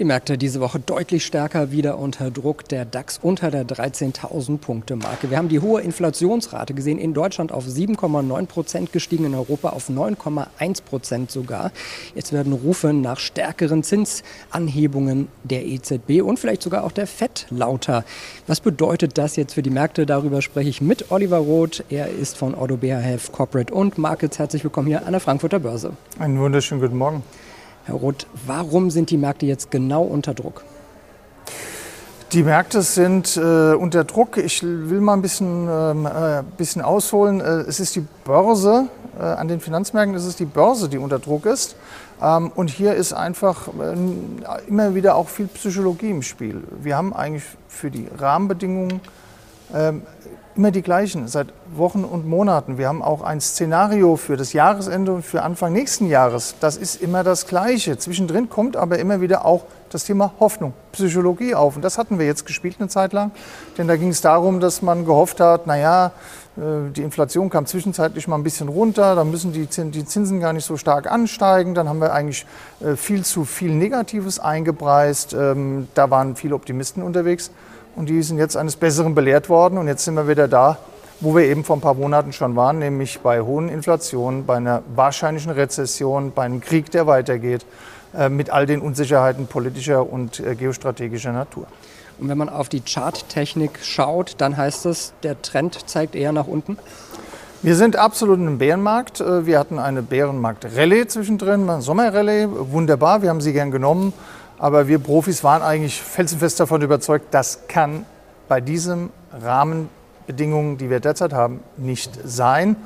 Die Märkte diese Woche deutlich stärker wieder unter Druck. Der DAX unter der 13.000 Punkte Marke. Wir haben die hohe Inflationsrate gesehen. In Deutschland auf 7,9 Prozent gestiegen, in Europa auf 9,1 Prozent sogar. Jetzt werden Rufe nach stärkeren Zinsanhebungen der EZB und vielleicht sogar auch der FED lauter. Was bedeutet das jetzt für die Märkte? Darüber spreche ich mit Oliver Roth. Er ist von Otto BHF Corporate und Markets. Herzlich willkommen hier an der Frankfurter Börse. Einen wunderschönen guten Morgen. Herr Roth, warum sind die Märkte jetzt genau unter Druck? Die Märkte sind äh, unter Druck. Ich will mal ein bisschen, ähm, äh, bisschen ausholen. Äh, es ist die Börse, äh, an den Finanzmärkten ist es die Börse, die unter Druck ist. Ähm, und hier ist einfach äh, immer wieder auch viel Psychologie im Spiel. Wir haben eigentlich für die Rahmenbedingungen ähm, immer die gleichen seit Wochen und Monaten. Wir haben auch ein Szenario für das Jahresende und für Anfang nächsten Jahres. Das ist immer das Gleiche. Zwischendrin kommt aber immer wieder auch das Thema Hoffnung, Psychologie auf. Und das hatten wir jetzt gespielt eine Zeit lang. Denn da ging es darum, dass man gehofft hat, naja, äh, die Inflation kam zwischenzeitlich mal ein bisschen runter, dann müssen die Zinsen gar nicht so stark ansteigen. Dann haben wir eigentlich äh, viel zu viel Negatives eingepreist. Ähm, da waren viele Optimisten unterwegs. Und die sind jetzt eines Besseren belehrt worden. Und jetzt sind wir wieder da, wo wir eben vor ein paar Monaten schon waren, nämlich bei hohen Inflationen, bei einer wahrscheinlichen Rezession, bei einem Krieg, der weitergeht, mit all den Unsicherheiten politischer und äh, geostrategischer Natur. Und wenn man auf die Charttechnik schaut, dann heißt es, der Trend zeigt eher nach unten? Wir sind absolut in einem Bärenmarkt. Äh, wir hatten eine Bärenmarkt-Rallye zwischendrin, eine Sommerrallye, wunderbar, wir haben sie gern genommen. Aber wir Profis waren eigentlich felsenfest davon überzeugt, das kann bei diesen Rahmenbedingungen, die wir derzeit haben, nicht sein.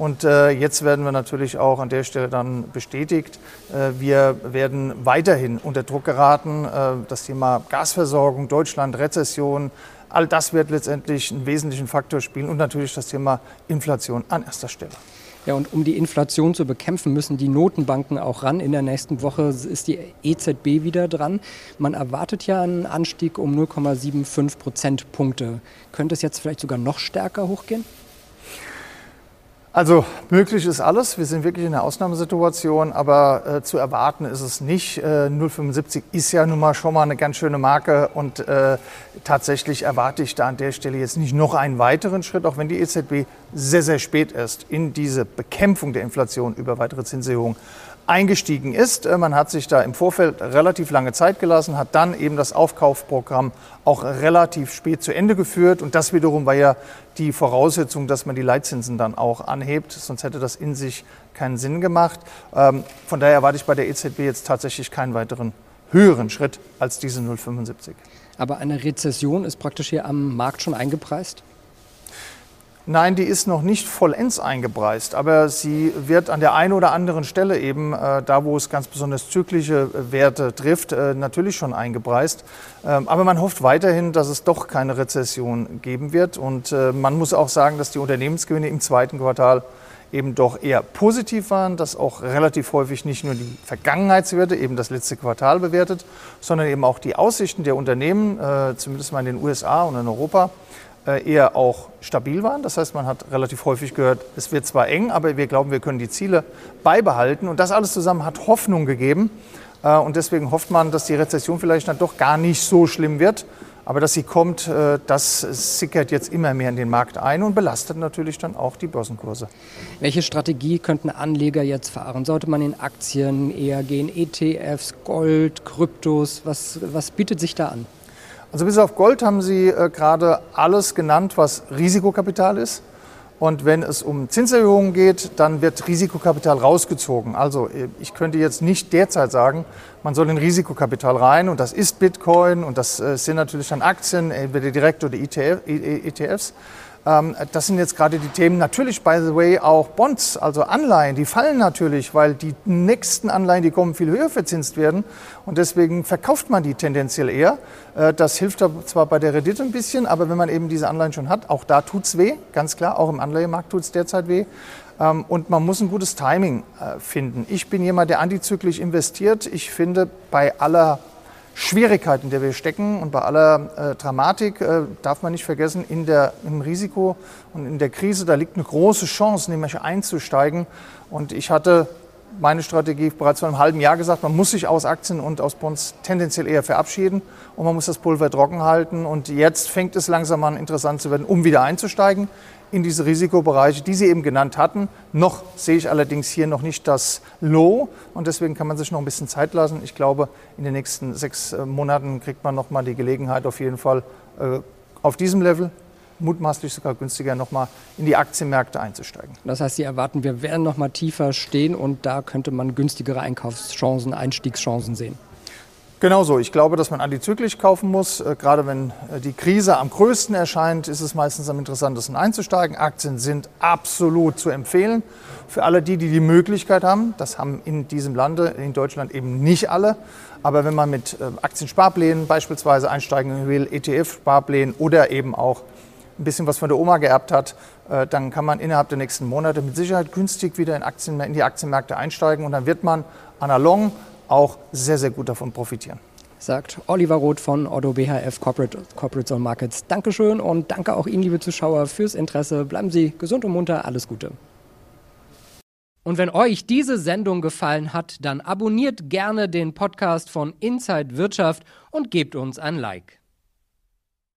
Und äh, jetzt werden wir natürlich auch an der Stelle dann bestätigt. Äh, wir werden weiterhin unter Druck geraten. Äh, das Thema Gasversorgung, Deutschland, Rezession, all das wird letztendlich einen wesentlichen Faktor spielen und natürlich das Thema Inflation an erster Stelle. Ja, und um die Inflation zu bekämpfen, müssen die Notenbanken auch ran. In der nächsten Woche ist die EZB wieder dran. Man erwartet ja einen Anstieg um 0,75 Prozentpunkte. Könnte es jetzt vielleicht sogar noch stärker hochgehen? Also möglich ist alles. Wir sind wirklich in einer Ausnahmesituation, aber äh, zu erwarten ist es nicht. Äh, 0,75 ist ja nun mal schon mal eine ganz schöne Marke und äh, tatsächlich erwarte ich da an der Stelle jetzt nicht noch einen weiteren Schritt, auch wenn die EZB sehr, sehr spät erst in diese Bekämpfung der Inflation über weitere Zinserhöhungen eingestiegen ist. Äh, man hat sich da im Vorfeld relativ lange Zeit gelassen, hat dann eben das Aufkaufprogramm auch relativ spät zu Ende geführt. Und das wiederum war ja die Voraussetzung, dass man die Leitzinsen dann auch anhebt. Sonst hätte das in sich keinen Sinn gemacht. Ähm, von daher erwarte ich bei der EZB jetzt tatsächlich keinen weiteren höheren Schritt als diese 0,75. Aber eine Rezession ist praktisch hier am Markt schon eingepreist? Nein, die ist noch nicht vollends eingepreist, aber sie wird an der einen oder anderen Stelle eben, äh, da wo es ganz besonders zyklische äh, Werte trifft, äh, natürlich schon eingepreist. Ähm, aber man hofft weiterhin, dass es doch keine Rezession geben wird. Und äh, man muss auch sagen, dass die Unternehmensgewinne im zweiten Quartal eben doch eher positiv waren, dass auch relativ häufig nicht nur die Vergangenheitswerte, eben das letzte Quartal bewertet, sondern eben auch die Aussichten der Unternehmen, äh, zumindest mal in den USA und in Europa, eher auch stabil waren. Das heißt, man hat relativ häufig gehört, es wird zwar eng, aber wir glauben, wir können die Ziele beibehalten. Und das alles zusammen hat Hoffnung gegeben. Äh, und deswegen hofft man, dass die Rezession vielleicht dann doch gar nicht so schlimm wird. Aber dass sie kommt, äh, das sickert jetzt immer mehr in den Markt ein und belastet natürlich dann auch die Börsenkurse. Welche Strategie könnten Anleger jetzt fahren? Sollte man in Aktien eher gehen, ETFs, Gold, Kryptos? Was, was bietet sich da an? Also bis auf Gold haben Sie äh, gerade alles genannt, was Risikokapital ist. Und wenn es um Zinserhöhungen geht, dann wird Risikokapital rausgezogen. Also äh, ich könnte jetzt nicht derzeit sagen, man soll in Risikokapital rein und das ist Bitcoin und das äh, sind natürlich dann Aktien, entweder direkt oder ETFs. Ähm, das sind jetzt gerade die Themen. Natürlich, by the way, auch Bonds, also Anleihen, die fallen natürlich, weil die nächsten Anleihen, die kommen, viel höher verzinst werden. Und deswegen verkauft man die tendenziell eher. Äh, das hilft zwar bei der Rendite ein bisschen, aber wenn man eben diese Anleihen schon hat, auch da tut es weh, ganz klar. Auch im Anleihemarkt tut es derzeit weh. Ähm, und man muss ein gutes Timing äh, finden. Ich bin jemand, der antizyklisch investiert. Ich finde, bei aller Schwierigkeit, in der wir stecken und bei aller äh, Dramatik äh, darf man nicht vergessen, in der, im Risiko und in der Krise, da liegt eine große Chance, nämlich einzusteigen. Und ich hatte meine Strategie bereits vor einem halben Jahr gesagt, man muss sich aus Aktien und aus Bonds tendenziell eher verabschieden und man muss das Pulver trocken halten. Und jetzt fängt es langsam an interessant zu werden, um wieder einzusteigen in diese Risikobereiche, die Sie eben genannt hatten. Noch sehe ich allerdings hier noch nicht das Low und deswegen kann man sich noch ein bisschen Zeit lassen. Ich glaube, in den nächsten sechs äh, Monaten kriegt man noch mal die Gelegenheit, auf jeden Fall äh, auf diesem Level mutmaßlich sogar günstiger nochmal in die Aktienmärkte einzusteigen. Das heißt, Sie erwarten, wir werden noch mal tiefer stehen und da könnte man günstigere Einkaufschancen, Einstiegschancen sehen. Genauso. Ich glaube, dass man antizyklisch kaufen muss. Äh, gerade wenn äh, die Krise am größten erscheint, ist es meistens am interessantesten einzusteigen. Aktien sind absolut zu empfehlen. Für alle die, die die Möglichkeit haben, das haben in diesem Lande, in Deutschland eben nicht alle. Aber wenn man mit äh, Aktiensparplänen beispielsweise einsteigen will, ETF-Sparplänen oder eben auch ein bisschen was von der Oma geerbt hat, dann kann man innerhalb der nächsten Monate mit Sicherheit günstig wieder in, Aktien, in die Aktienmärkte einsteigen und dann wird man analog auch sehr, sehr gut davon profitieren. Sagt Oliver Roth von Otto BHF Corporate, Corporate Zone Markets. Dankeschön und danke auch Ihnen, liebe Zuschauer, fürs Interesse. Bleiben Sie gesund und munter. Alles Gute. Und wenn euch diese Sendung gefallen hat, dann abonniert gerne den Podcast von Inside Wirtschaft und gebt uns ein Like.